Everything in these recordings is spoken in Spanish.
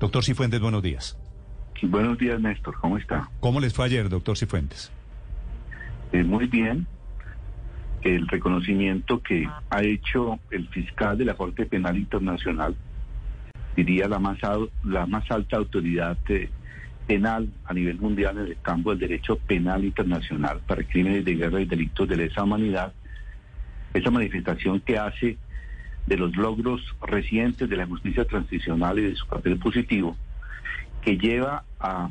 Doctor Cifuentes, buenos días. Buenos días, Néstor. ¿Cómo está? ¿Cómo les fue ayer, doctor Cifuentes? Eh, muy bien. El reconocimiento que ha hecho el fiscal de la Corte Penal Internacional, diría la más, la más alta autoridad eh, penal a nivel mundial en el campo del derecho penal internacional para crímenes de guerra y delitos de lesa humanidad, esa manifestación que hace de los logros recientes de la justicia transicional y de su papel positivo, que lleva a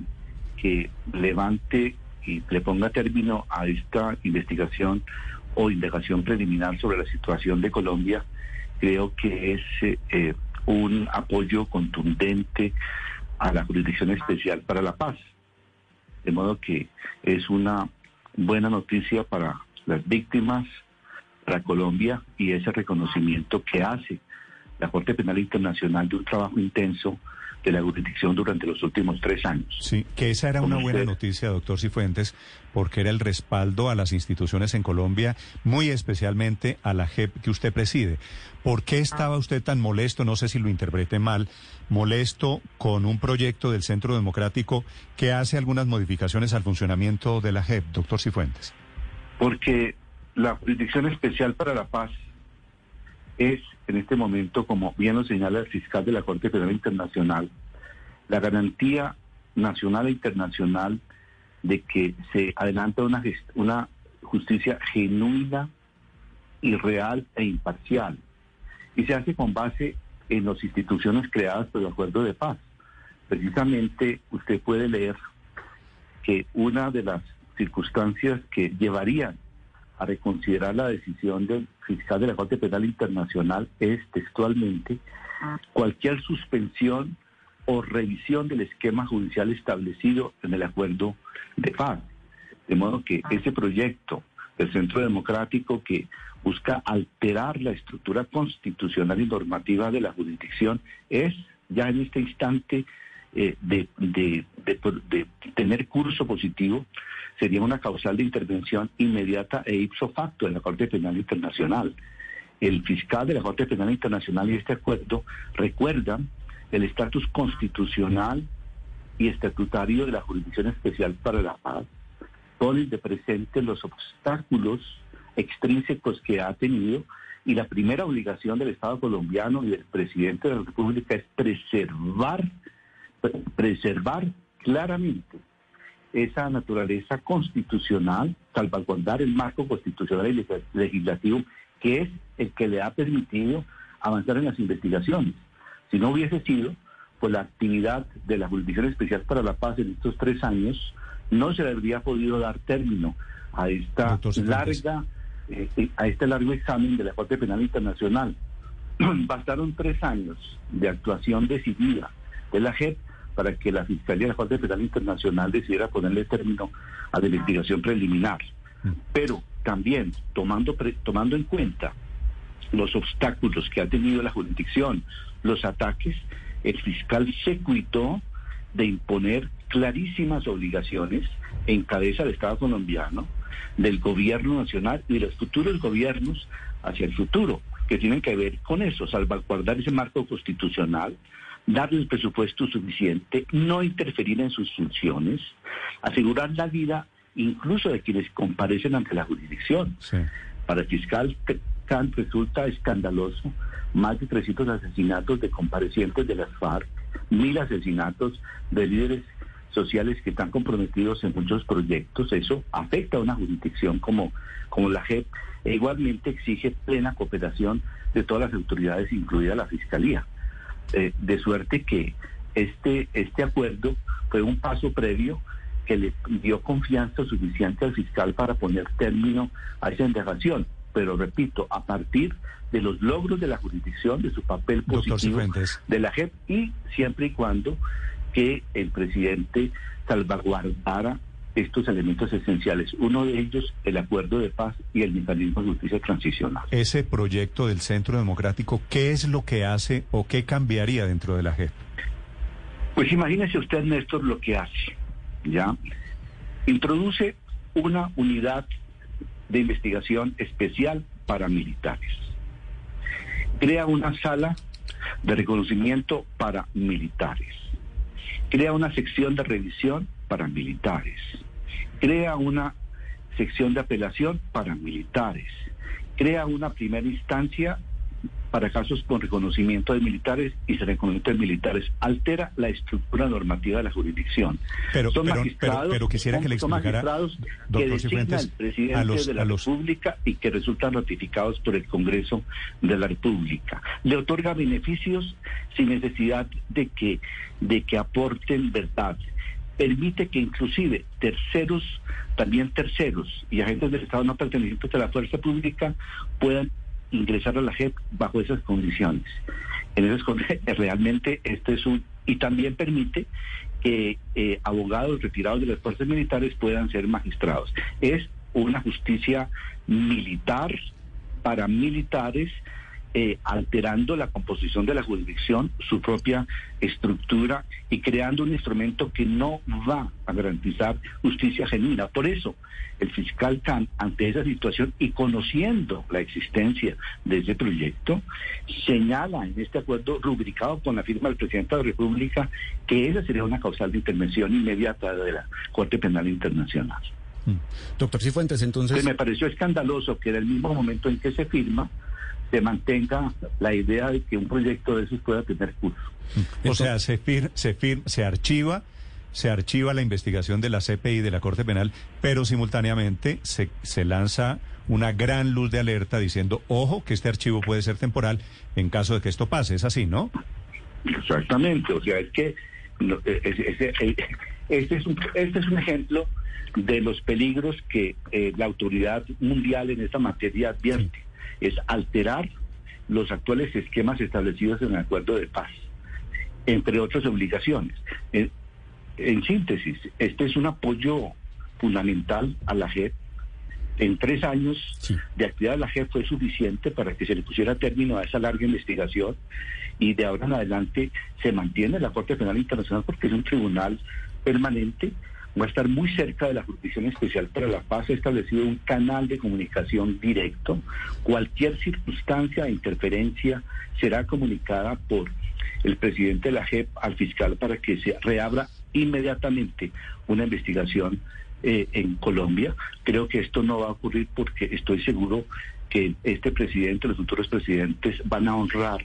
que levante y le ponga término a esta investigación o indagación preliminar sobre la situación de Colombia, creo que es eh, un apoyo contundente a la Jurisdicción Especial para la Paz. De modo que es una buena noticia para las víctimas, para Colombia y ese reconocimiento que hace la Corte Penal Internacional de un trabajo intenso de la jurisdicción durante los últimos tres años. Sí, que esa era una buena noticia, doctor Cifuentes, porque era el respaldo a las instituciones en Colombia, muy especialmente a la JEP que usted preside. ¿Por qué estaba usted tan molesto, no sé si lo interprete mal, molesto con un proyecto del Centro Democrático que hace algunas modificaciones al funcionamiento de la JEP, doctor Cifuentes? Porque la Jurisdicción Especial para la Paz es en este momento, como bien lo señala el fiscal de la Corte Penal Internacional, la garantía nacional e internacional de que se adelanta una, una justicia genuina y real e imparcial. Y se hace con base en las instituciones creadas por el acuerdo de paz. Precisamente usted puede leer que una de las circunstancias que llevarían a reconsiderar la decisión del fiscal de la Corte Penal Internacional es textualmente cualquier suspensión o revisión del esquema judicial establecido en el acuerdo de paz. De modo que ese proyecto del Centro Democrático que busca alterar la estructura constitucional y normativa de la jurisdicción es ya en este instante eh, de, de, tener curso positivo sería una causal de intervención inmediata e ipso facto en la Corte Penal Internacional. El fiscal de la Corte Penal Internacional y este acuerdo recuerdan el estatus constitucional y estatutario de la Jurisdicción Especial para la Paz, ponen de presente los obstáculos extrínsecos que ha tenido y la primera obligación del Estado colombiano y del presidente de la República es preservar preservar claramente esa naturaleza constitucional, salvaguardar el marco constitucional y legislativo que es el que le ha permitido avanzar en las investigaciones. Si no hubiese sido, pues la actividad de la Jurisdicción Especial para la Paz en estos tres años no se le habría podido dar término a esta larga, eh, a este largo examen de la Corte Penal Internacional. Bastaron tres años de actuación decidida de la JEP para que la Fiscalía de la Corte Penal Internacional decidiera ponerle término a la investigación preliminar. Mm. Pero también tomando, tomando en cuenta los obstáculos que ha tenido la jurisdicción, los ataques, el fiscal se cuitó de imponer clarísimas obligaciones en cabeza del Estado colombiano, del gobierno nacional y de los futuros gobiernos hacia el futuro, que tienen que ver con eso, salvaguardar ese marco constitucional, darle el presupuesto suficiente, no interferir en sus funciones, asegurar la vida incluso de quienes comparecen ante la jurisdicción. Para el fiscal Kant resulta escandaloso más de 300 asesinatos de comparecientes de las FARC, mil asesinatos de líderes sociales que están comprometidos en muchos proyectos. Eso afecta a una jurisdicción como, como la JEP e igualmente exige plena cooperación de todas las autoridades, incluida la Fiscalía. Eh, de suerte que este, este acuerdo fue un paso previo que le dio confianza suficiente al fiscal para poner término a esa indagación. Pero repito, a partir de los logros de la jurisdicción, de su papel positivo de la JEP y siempre y cuando que el presidente salvaguardara estos elementos esenciales. Uno de ellos, el acuerdo de paz y el mecanismo de justicia transicional. Ese proyecto del Centro Democrático, ¿qué es lo que hace o qué cambiaría dentro de la JEP? Pues imagínese usted, Néstor, lo que hace. ¿ya? Introduce una unidad de investigación especial para militares. Crea una sala de reconocimiento para militares. crea una sección de revisión para militares, crea una sección de apelación para militares, crea una primera instancia para casos con reconocimiento de militares y sin reconocimiento de militares. Altera la estructura normativa de la jurisdicción. Pero, son magistrados, pero, quisiera que le explicara, que designa el presidente de la República y que resultan ratificados por el Congreso de la República. Le otorga beneficios sin necesidad de que, de que aporten verdad permite que inclusive terceros, también terceros y agentes del Estado no pertenecientes a la fuerza pública puedan ingresar a la JEP bajo esas condiciones. En esas realmente este es un y también permite que eh, abogados retirados de las fuerzas militares puedan ser magistrados. Es una justicia militar para militares eh, alterando la composición de la jurisdicción, su propia estructura y creando un instrumento que no va a garantizar justicia genuina. Por eso, el fiscal Khan, ante esa situación y conociendo la existencia de ese proyecto, señala en este acuerdo rubricado con la firma del presidente de la República que esa sería una causal de intervención inmediata de la Corte Penal Internacional. Mm. Doctor Cifuentes, entonces... me pareció escandaloso que en el mismo momento en que se firma, se mantenga la idea de que un proyecto de esos pueda tener curso. O sea, se fir, se fir, se archiva se archiva la investigación de la CPI de la Corte Penal, pero simultáneamente se, se lanza una gran luz de alerta diciendo, ojo, que este archivo puede ser temporal en caso de que esto pase. Es así, ¿no? Exactamente. O sea, es que e, este, es un, este es un ejemplo de los peligros que eh, la autoridad mundial en esta materia advierte es alterar los actuales esquemas establecidos en el acuerdo de paz, entre otras obligaciones. En, síntesis, este es un apoyo fundamental a la JEP. En tres años de actividad de la JEP fue suficiente para que se le pusiera término a esa larga investigación y de ahora en adelante se mantiene la Corte Penal Internacional porque es un tribunal permanente va a estar muy cerca de la Jurisdicción Especial para la Paz. Ha establecido un canal de comunicación directo. Cualquier circunstancia de interferencia será comunicada por el presidente de la JEP al fiscal para que se reabra inmediatamente una investigación eh, en Colombia. Creo que esto no va a ocurrir porque estoy seguro que este presidente, los futuros presidentes van a honrar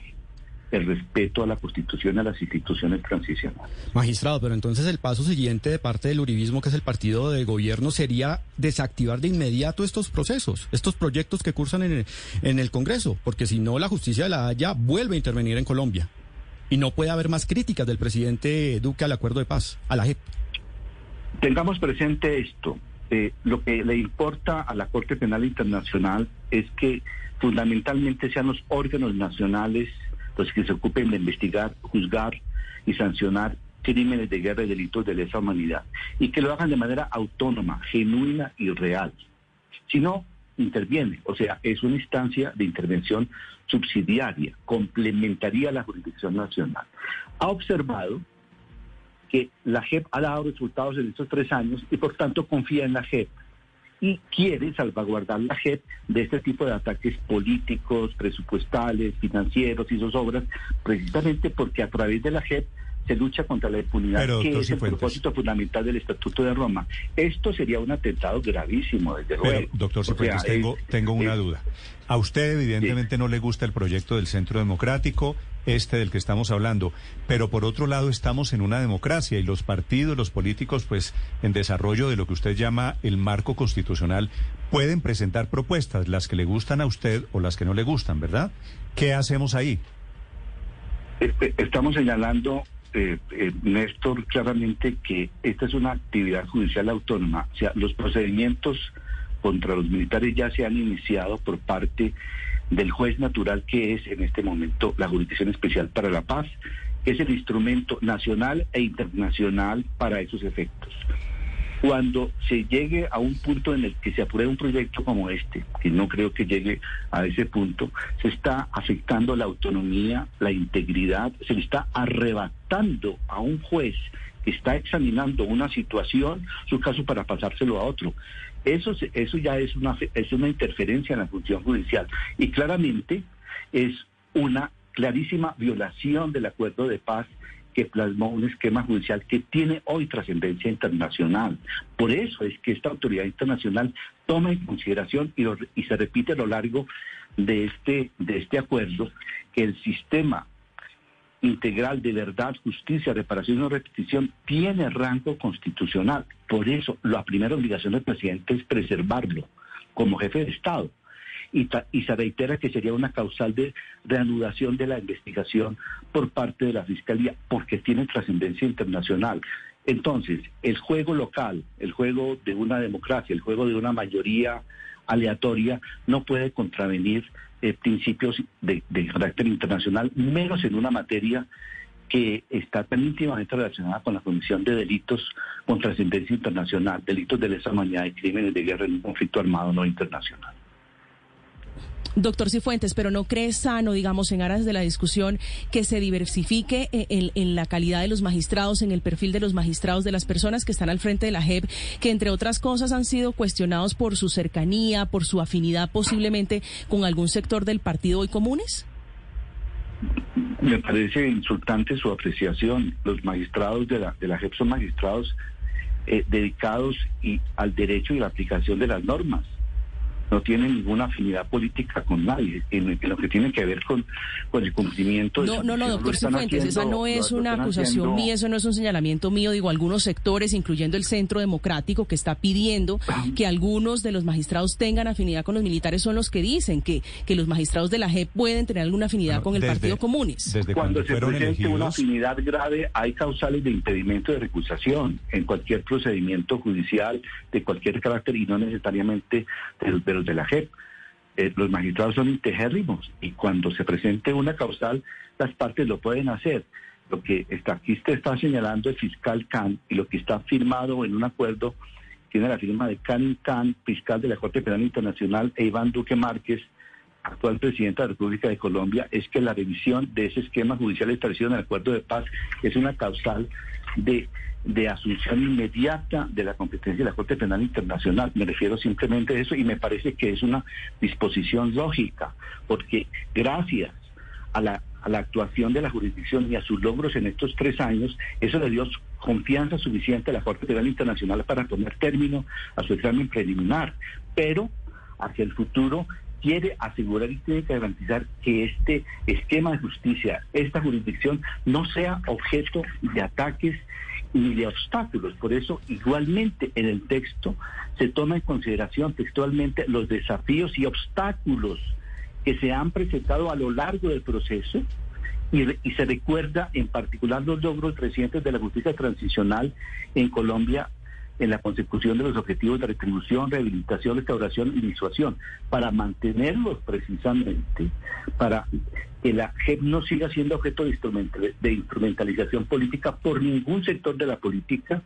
el respeto a la Constitución y a las instituciones transicionales. Magistrado, pero entonces el paso siguiente de parte del Uribismo, que es el partido de gobierno, sería desactivar de inmediato estos procesos, estos proyectos que cursan en el, en el Congreso, porque si no, la justicia de la Haya vuelve a intervenir en Colombia. Y no puede haber más críticas del presidente Duque al acuerdo de paz, a la JEP. Tengamos presente esto. Eh, lo que le importa a la Corte Penal Internacional es que fundamentalmente sean los órganos nacionales los que se ocupen de investigar, juzgar y sancionar crímenes de guerra y delitos de lesa humanidad, y que lo hagan de manera autónoma, genuina y real. Si no, interviene, o sea, es una instancia de intervención subsidiaria, complementaría a la jurisdicción nacional. Ha observado que la JEP ha dado resultados en estos tres años y por tanto confía en la JEP y quiere salvaguardar la JEP de este tipo de ataques políticos, presupuestales, financieros y sus obras, precisamente porque a través de la JEP se lucha contra la impunidad, que es el propósito fundamental del Estatuto de Roma. Esto sería un atentado gravísimo, desde luego. doctor Cifuentes, tengo, tengo una duda. A usted evidentemente no le gusta el proyecto del Centro Democrático, este del que estamos hablando, pero por otro lado estamos en una democracia y los partidos, los políticos, pues en desarrollo de lo que usted llama el marco constitucional, pueden presentar propuestas, las que le gustan a usted o las que no le gustan, ¿verdad? ¿Qué hacemos ahí? Este, estamos señalando eh, eh, Néstor, claramente que esta es una actividad judicial autónoma. O sea, los procedimientos contra los militares ya se han iniciado por parte del juez natural que es en este momento la Jurisdicción Especial para la Paz, que es el instrumento nacional e internacional para esos efectos cuando se llegue a un punto en el que se apruebe un proyecto como este, que no creo que llegue a ese punto, se está afectando la autonomía, la integridad, se le está arrebatando a un juez que está examinando una situación, su caso para pasárselo a otro. Eso, eso ya es una, es una interferencia en la función judicial y claramente es una clarísima violación del acuerdo de paz que plasmó un esquema judicial que tiene hoy trascendencia internacional. Por eso es que esta autoridad internacional toma en consideración y, se repite a lo largo de este, de este acuerdo que el sistema integral de verdad, justicia, reparación y no repetición tiene rango constitucional. Por eso, la primera obligación del presidente es preservarlo como jefe de Estado. Y, se reitera que sería una causal de reanudación de la investigación por parte de la Fiscalía, porque tiene trascendencia internacional. Entonces, el juego local, el juego de una democracia, el juego de una mayoría aleatoria, no puede contravenir eh, principios de, carácter internacional, menos en una materia que está tan íntimamente relacionada con la comisión de delitos con trascendencia internacional, delitos de lesa humanidad y crímenes de guerra en un conflicto armado no internacional. Doctor Cifuentes, pero ¿no cree sano, digamos, en aras de la discusión, que se diversifique eh, en, la calidad de los magistrados, en el perfil de los magistrados, de las personas que están al frente de la JEP, que entre otras cosas han sido cuestionados por su cercanía, por su afinidad posiblemente con algún sector del partido hoy comunes? Me parece insultante su apreciación. Los magistrados de la, de JEP son magistrados eh, dedicados y al derecho y la aplicación de las normas no tiene ninguna afinidad política con nadie, en, lo que tiene que ver con, con el cumplimiento de... No, no, no, doctor Cifuentes, esa no es una acusación mía, eso no es un señalamiento mío, digo, algunos sectores, incluyendo el Centro Democrático, que está pidiendo que algunos de los magistrados tengan afinidad con los militares, son los que dicen que, que los magistrados de la JEP pueden tener alguna afinidad con el Partido Comunes. Desde cuando, se presente una afinidad grave, hay causales de impedimento de recusación en cualquier procedimiento judicial de cualquier carácter y no necesariamente del de la JEP. Eh, los magistrados son integérrimos y cuando se presente una causal, las partes lo pueden hacer. Lo que está, aquí usted está señalando el fiscal Khan y lo que está firmado en un acuerdo tiene la firma de Khan Khan, fiscal de la Corte Penal Internacional, e Iván Duque Márquez, actual presidente de la República de Colombia, es que la revisión de ese esquema judicial establecido en el acuerdo de paz es una causal de asunción inmediata de la competencia de la Corte Penal Internacional. Me refiero simplemente a eso y me parece que es una disposición lógica, porque gracias a la, a la actuación de la jurisdicción y a sus logros en estos tres años, eso le dio confianza suficiente a la Corte Penal Internacional para poner término a su examen preliminar. Pero hacia el futuro quiere asegurar y tiene que garantizar que este esquema de justicia, esta jurisdicción, no sea objeto de ataques ni de obstáculos. Por eso, igualmente en el texto se toma en consideración textualmente los desafíos y obstáculos que se han presentado a lo largo del proceso y, y, se recuerda en particular los logros recientes de la justicia transicional en Colombia en la consecución de los objetivos de retribución, rehabilitación, restauración y disuasión, para mantenerlos precisamente, para que la JEP no siga siendo objeto de, instrumentalización política por ningún sector de la política,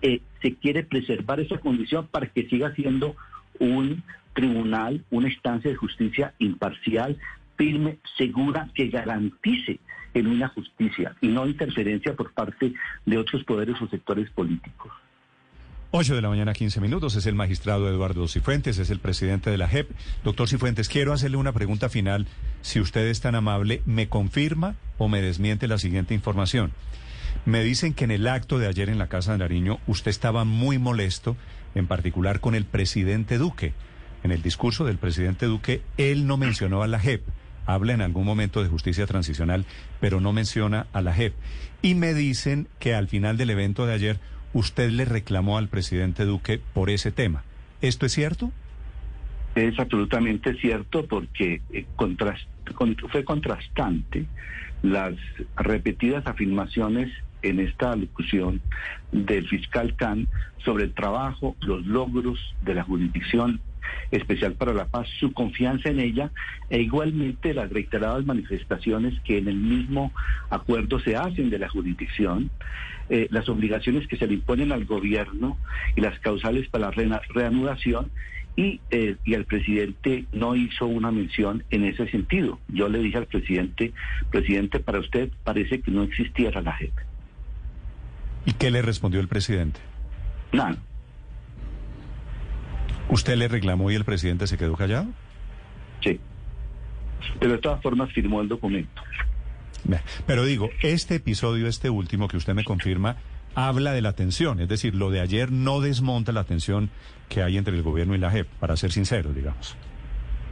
eh, se quiere preservar esa condición para que siga siendo un tribunal, una instancia de justicia imparcial, firme, segura, que garantice en una justicia y no interferencia por parte de otros poderes o sectores políticos. 8 de la mañana, 15 minutos. Es el magistrado Eduardo Cifuentes, es el presidente de la JEP. Doctor Cifuentes, quiero hacerle una pregunta final. Si usted es tan amable, ¿me confirma o me desmiente la siguiente información? Me dicen que en el acto de ayer en la Casa de Nariño usted estaba muy molesto, en particular con el presidente Duque. En el discurso del presidente Duque, él no mencionó a la JEP. Habla en algún momento de justicia transicional, pero no menciona a la JEP. Y me dicen que al final del evento de ayer usted le reclamó al presidente Duque por ese tema. ¿Esto es cierto? Es absolutamente cierto porque eh, fue contrastante las repetidas afirmaciones en esta discusión del fiscal Khan sobre el trabajo, los logros de la jurisdicción especial para la paz, su confianza en ella e igualmente las reiteradas manifestaciones que en el mismo acuerdo se hacen de la jurisdicción, eh, las obligaciones que se le imponen al gobierno y las causales para la reanudación y, eh, y el presidente no hizo una mención en ese sentido. Yo le dije al presidente, presidente, para usted parece que no existiera la JEP. ¿Y qué le respondió el presidente? Nada. ¿Usted le reclamó y el presidente se quedó callado? Sí. Pero de todas formas firmó el documento. Pero digo, este episodio, este último que usted me confirma, habla de la tensión, es decir, lo de ayer no desmonta la tensión que hay entre el gobierno y la JEP, para ser sincero, digamos.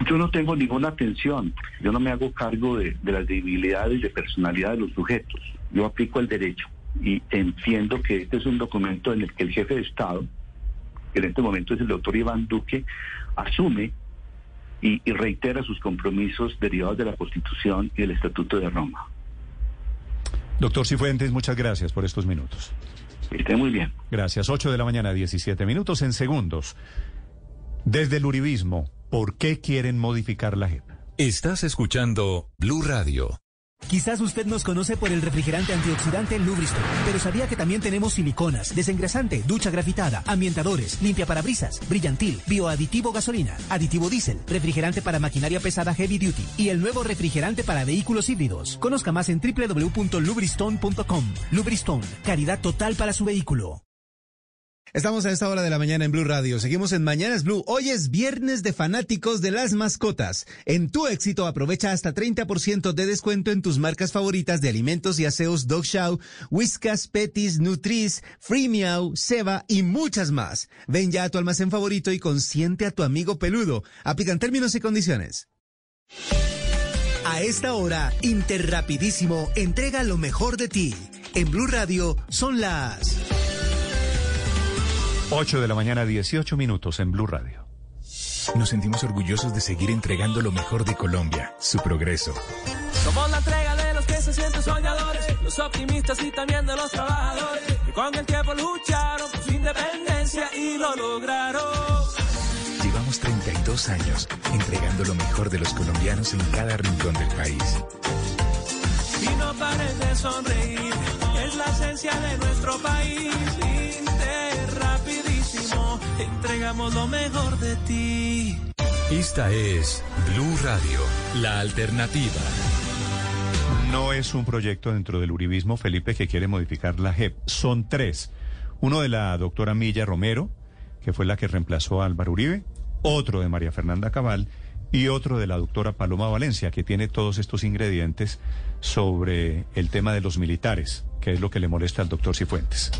Yo no tengo ninguna tensión, yo no me hago cargo de, las debilidades de personalidad de los sujetos, yo aplico el derecho y entiendo que este es un documento en el que el jefe de Estado, que en este momento es el doctor Iván Duque, asume y, y reitera sus compromisos derivados de la Constitución y del Estatuto de Roma. Doctor Cifuentes, muchas gracias por estos minutos. Esté muy bien. Gracias. 8 de la mañana, 17 minutos en segundos. Desde el Uribismo, ¿por qué quieren modificar la JEP? Estás escuchando Blue Radio. Quizás usted nos conoce por el refrigerante antioxidante Lubriston, pero sabía que también tenemos siliconas, desengrasante, ducha grafitada, ambientadores, limpia parabrisas, brillantil, bioaditivo gasolina, aditivo diésel, refrigerante para maquinaria pesada heavy duty y el nuevo refrigerante para vehículos híbridos. Conozca más en www.lubriston.com. Lubriston, caridad total para su vehículo. Estamos a esta hora de la mañana en Blue Radio. Seguimos en Mañanas Blue. Hoy es viernes de fanáticos de las mascotas. En tu éxito aprovecha hasta 30% de descuento en tus marcas favoritas de alimentos y aseos Dog Show, Whiskas, Petis, Nutris, Free Meow, Seba y muchas más. Ven ya a tu almacén favorito y consiente a tu amigo peludo. Aplican términos y condiciones. A esta hora, Interrapidísimo entrega lo mejor de ti. En Blue Radio son las 8 de la mañana, 18 minutos en Blue Radio. Nos sentimos orgullosos de seguir entregando lo mejor de Colombia, su progreso. Somos la entrega de los que se sienten soñadores, los optimistas y también de los trabajadores, que con el tiempo lucharon por su independencia y lo lograron. Llevamos 32 años entregando lo mejor de los colombianos en cada rincón del país. Y no pares de sonreír, es la esencia de nuestro país entregamos lo mejor de ti. Esta es Blue Radio, la alternativa. No es un proyecto dentro del Uribismo, Felipe, que quiere modificar la JEP. Son tres. Uno de la doctora Milla Romero, que fue la que reemplazó a Álvaro Uribe, otro de María Fernanda Cabal y otro de la doctora Paloma Valencia, que tiene todos estos ingredientes sobre el tema de los militares, que es lo que le molesta al doctor Cifuentes.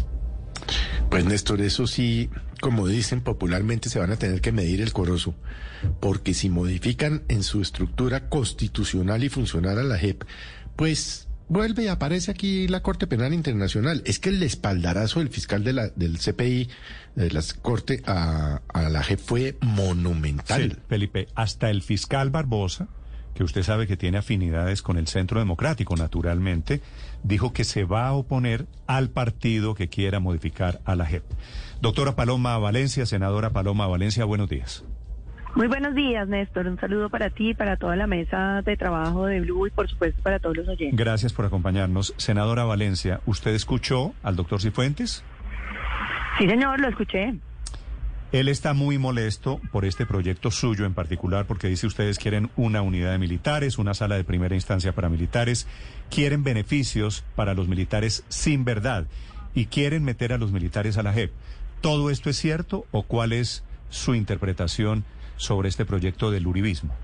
Pues Néstor, eso sí, como dicen popularmente, se van a tener que medir el corozo, porque si modifican en su estructura constitucional y funcional a la JEP, pues vuelve y aparece aquí la Corte Penal Internacional. Es que el espaldarazo del fiscal de la, del CPI, de la Corte, a, la JEP fue monumental. Felipe, hasta el fiscal Barbosa, que usted sabe que tiene afinidades con el Centro Democrático, naturalmente, dijo que se va a oponer al partido que quiera modificar a la JEP. Doctora Paloma Valencia, senadora Paloma Valencia, buenos días. Muy buenos días, Néstor. Un saludo para ti, para toda la mesa de trabajo de Blue y por supuesto para todos los oyentes. Gracias por acompañarnos. Senadora Valencia, ¿usted escuchó al doctor Cifuentes? Sí, señor, lo escuché. Él está muy molesto por este proyecto suyo en particular porque dice ustedes quieren una unidad de militares, una sala de primera instancia para militares, quieren beneficios para los militares sin verdad y quieren meter a los militares a la JEP. ¿Todo esto es cierto o cuál es su interpretación sobre este proyecto del uribismo?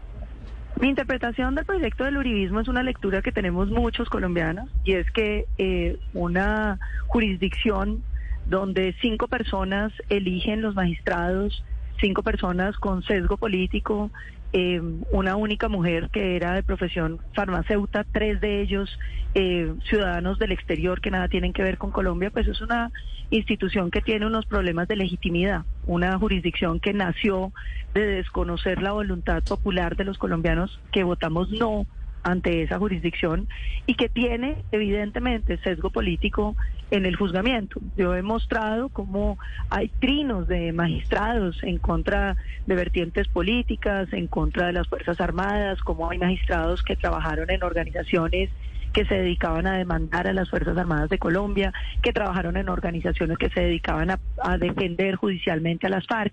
Mi interpretación del proyecto del uribismo es una lectura que tenemos muchos colombianos y es que eh, una jurisdicción donde cinco personas eligen los magistrados, cinco personas con sesgo político, eh, una única mujer que era de profesión farmacéutica, tres de ellos eh, ciudadanos del exterior que nada tienen que ver con Colombia, pues es una institución que tiene unos problemas de legitimidad, una jurisdicción que nació de desconocer la voluntad popular de los colombianos que votamos no ante esa jurisdicción y que tiene evidentemente sesgo político en el juzgamiento. Yo he mostrado cómo hay trinos de magistrados en contra de vertientes políticas, en contra de las Fuerzas Armadas, cómo hay magistrados que trabajaron en organizaciones que se dedicaban a demandar a las Fuerzas Armadas de Colombia, que trabajaron en organizaciones que se dedicaban a, defender judicialmente a las FARC.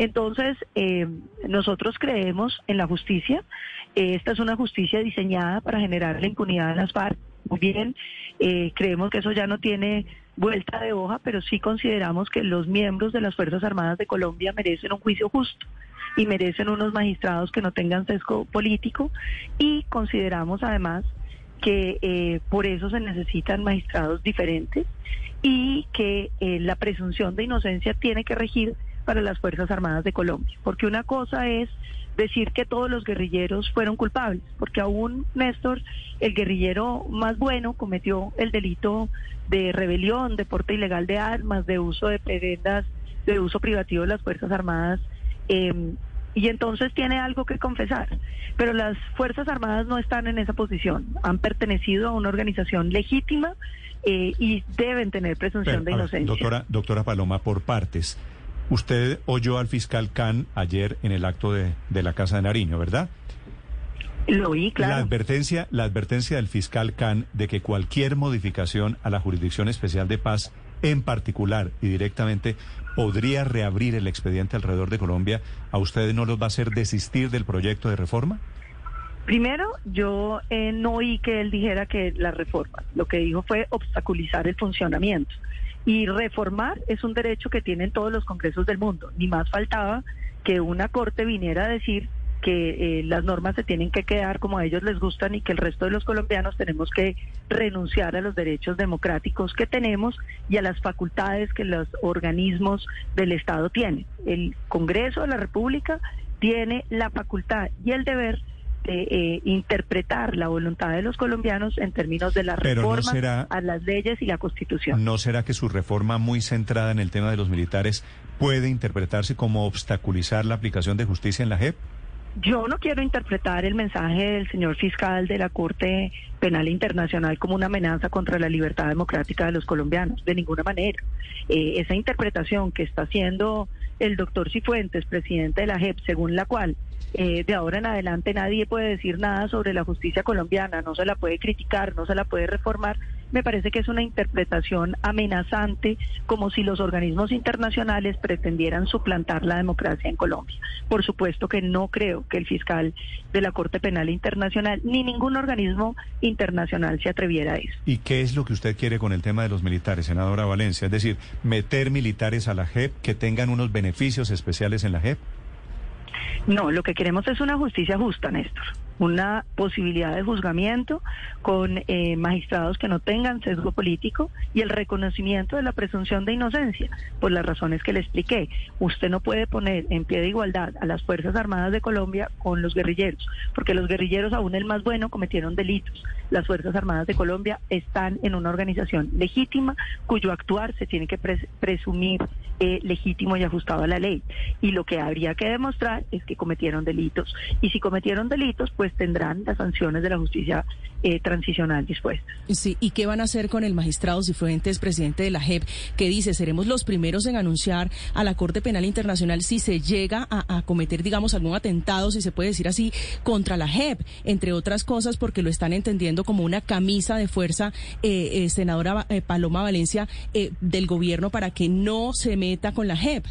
Entonces, eh, nosotros creemos en la justicia. Esta es una justicia diseñada para generar la impunidad en las FARC. Muy bien, eh, creemos que eso ya no tiene vuelta de hoja, pero sí consideramos que los miembros de las Fuerzas Armadas de Colombia merecen un juicio justo y merecen unos magistrados que no tengan sesgo político y consideramos además que eh, por eso se necesitan magistrados diferentes y que eh, la presunción de inocencia tiene que regir para las Fuerzas Armadas de Colombia. Porque una cosa es decir que todos los guerrilleros fueron culpables, porque aún Néstor, el guerrillero más bueno, cometió el delito de rebelión, de porte ilegal de armas, de uso de prendas, de uso privativo de las Fuerzas Armadas. Eh, y entonces tiene algo que confesar. Pero las Fuerzas Armadas no están en esa posición. Han pertenecido a una organización legítima eh, y deben tener presunción de inocencia. doctora, doctora Paloma, por partes. Usted oyó al fiscal Can ayer en el acto de, de la Casa de Nariño, ¿verdad? Lo oí, claro. La advertencia, la advertencia del fiscal Can de que cualquier modificación a la Jurisdicción Especial de Paz, en particular y directamente, podría reabrir el expediente alrededor de Colombia, ¿a ustedes no los va a hacer desistir del proyecto de reforma? Primero, yo eh, no oí que él dijera que la reforma, lo que dijo fue obstaculizar el funcionamiento. Y reformar es un derecho que tienen todos los congresos del mundo. Ni más faltaba que una corte viniera a decir que eh, las normas se tienen que quedar como a ellos les gustan y que el resto de los colombianos tenemos que renunciar a los derechos democráticos que tenemos y a las facultades que los organismos del Estado tienen. El Congreso de la República tiene la facultad y el deber eh, interpretar la voluntad de los colombianos en términos de la reforma a las leyes y la Constitución. ¿No será que su reforma muy centrada en el tema de los militares puede interpretarse como obstaculizar la aplicación de justicia en la JEP? Yo no quiero interpretar el mensaje del señor fiscal de la Corte Penal Internacional como una amenaza contra la libertad democrática de los colombianos, de ninguna manera. Eh, esa interpretación que está haciendo el doctor Cifuentes, presidente de la JEP, según la cual eh, de ahora en adelante nadie puede decir nada sobre la justicia colombiana, no se la puede criticar, no se la puede reformar, me parece que es una interpretación amenazante, como si los organismos internacionales pretendieran suplantar la democracia en Colombia. Por supuesto que no creo que el fiscal de la Corte Penal Internacional ni ningún organismo internacional se atreviera a eso. ¿Y qué es lo que usted quiere con el tema de los militares, senadora Valencia? Es decir, meter militares a la JEP que tengan unos beneficios especiales en la JEP. No, lo que queremos es una justicia justa, Néstor una posibilidad de juzgamiento con eh, magistrados que no tengan sesgo político y el reconocimiento de la presunción de inocencia, por las razones que le expliqué. Usted no puede poner en pie de igualdad a las Fuerzas Armadas de Colombia con los guerrilleros, porque los guerrilleros, aún el más bueno, cometieron delitos. Las Fuerzas Armadas de Colombia están en una organización legítima cuyo actuar se tiene que presumir eh, legítimo y ajustado a la ley. Y lo que habría que demostrar es que cometieron delitos. Y si cometieron delitos, pues tendrán las sanciones de la justicia eh, transicional dispuestas. Sí, ¿y qué van a hacer con el magistrado Cifuentes, presidente de la JEP, que dice, seremos los primeros en anunciar a la Corte Penal Internacional si se llega a, cometer, digamos, algún atentado, si se puede decir así, contra la JEP, entre otras cosas porque lo están entendiendo como una camisa de fuerza, eh, eh, senadora Paloma Valencia, del gobierno para que no se meta con la JEP?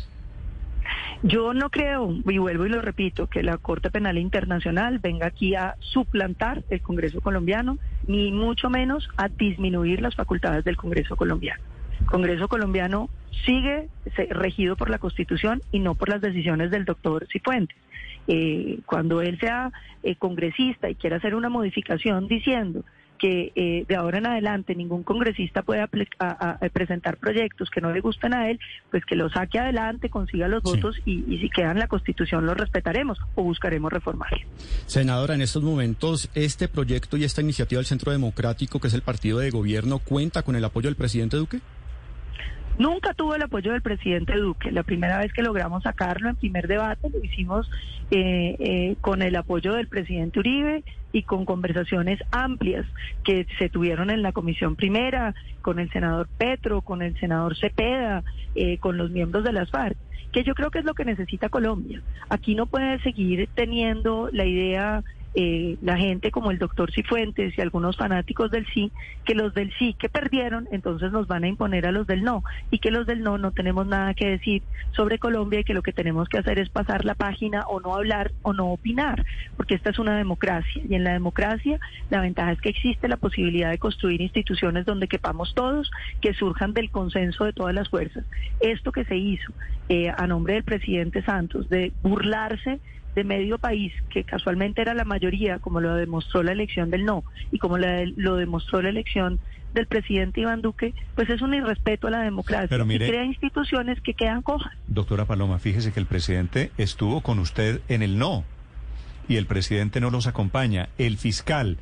Yo no creo, y vuelvo y lo repito, que la Corte Penal Internacional venga aquí a suplantar el Congreso colombiano, ni mucho menos a disminuir las facultades del Congreso colombiano. El Congreso colombiano sigue regido por la Constitución y no por las decisiones del doctor Cifuentes. Eh, cuando él sea eh, congresista y quiera hacer una modificación diciendo que eh, de ahora en adelante ningún congresista pueda presentar proyectos que no le gusten a él, pues que lo saque adelante, consiga los votos y, y, si quedan en la Constitución lo respetaremos o buscaremos reformarlo. Senadora, en estos momentos este proyecto y esta iniciativa del Centro Democrático, que es el partido de gobierno, cuenta con el apoyo del presidente Duque? Nunca tuvo el apoyo del presidente Duque. La primera vez que logramos sacarlo en primer debate lo hicimos eh, eh, con el apoyo del presidente Uribe y con conversaciones amplias que se tuvieron en la comisión primera, con el senador Petro, con el senador Cepeda, eh, con los miembros de las FARC que yo creo que es lo que necesita Colombia. Aquí no puede seguir teniendo la idea eh, la gente como el doctor Cifuentes y algunos fanáticos del sí, que los del sí que perdieron, entonces nos van a imponer a los del no, y que los del no no tenemos nada que decir sobre Colombia y que lo que tenemos que hacer es pasar la página o no hablar o no opinar, porque esta es una democracia, y en la democracia la ventaja es que existe la posibilidad de construir instituciones donde quepamos todos, que surjan del consenso de todas las fuerzas. Esto que se hizo eh, a nombre del presidente Santos, de burlarse de medio país, que casualmente era la mayoría, como lo demostró la elección del no y como lo demostró la elección del presidente Iván Duque, pues es un irrespeto a la democracia y crea instituciones que quedan cojas. Doctora Paloma, fíjese que el presidente estuvo con usted en el no y el presidente no los acompaña. El fiscal,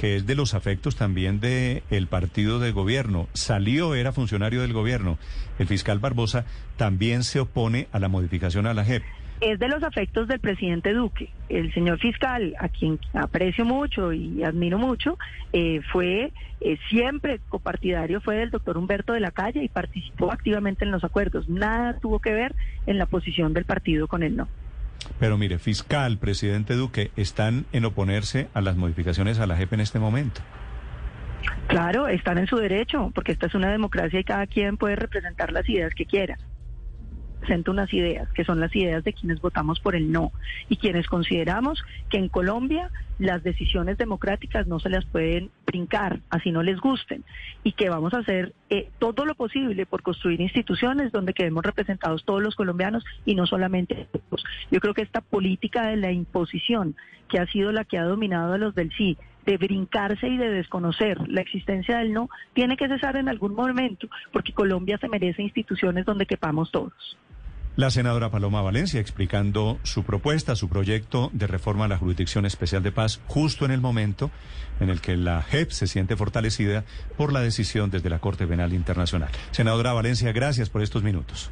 que es de los afectos también del el partido de gobierno, salió, era funcionario del gobierno. El fiscal Barbosa también se opone a la modificación a la JEP es de los afectos del presidente Duque. El señor fiscal, a quien aprecio mucho y admiro mucho, eh, fue eh, siempre copartidario, fue del doctor Humberto de la Calle y participó activamente en los acuerdos. Nada tuvo que ver en la posición del partido con él, no. Pero mire, fiscal, presidente Duque, están en oponerse a las modificaciones a la JEP en este momento. Claro, están en su derecho, porque esta es una democracia y cada quien puede representar las ideas que quiera presenta unas ideas, que son las ideas de quienes votamos por el no y quienes consideramos que en Colombia las decisiones democráticas no se las pueden brincar, así no les gusten, y que vamos a hacer eh, todo lo posible por construir instituciones donde quedemos representados todos los colombianos y no solamente los. Yo creo que esta política de la imposición, que ha sido la que ha dominado a los del sí, de brincarse y de desconocer la existencia del no, tiene que cesar en algún momento, porque Colombia se merece instituciones donde quepamos todos. La senadora Paloma Valencia explicando su propuesta, su proyecto de reforma a la Jurisdicción Especial de Paz, justo en el momento en el que la JEP se siente fortalecida por la decisión desde la Corte Penal Internacional. Senadora Valencia, gracias por estos minutos.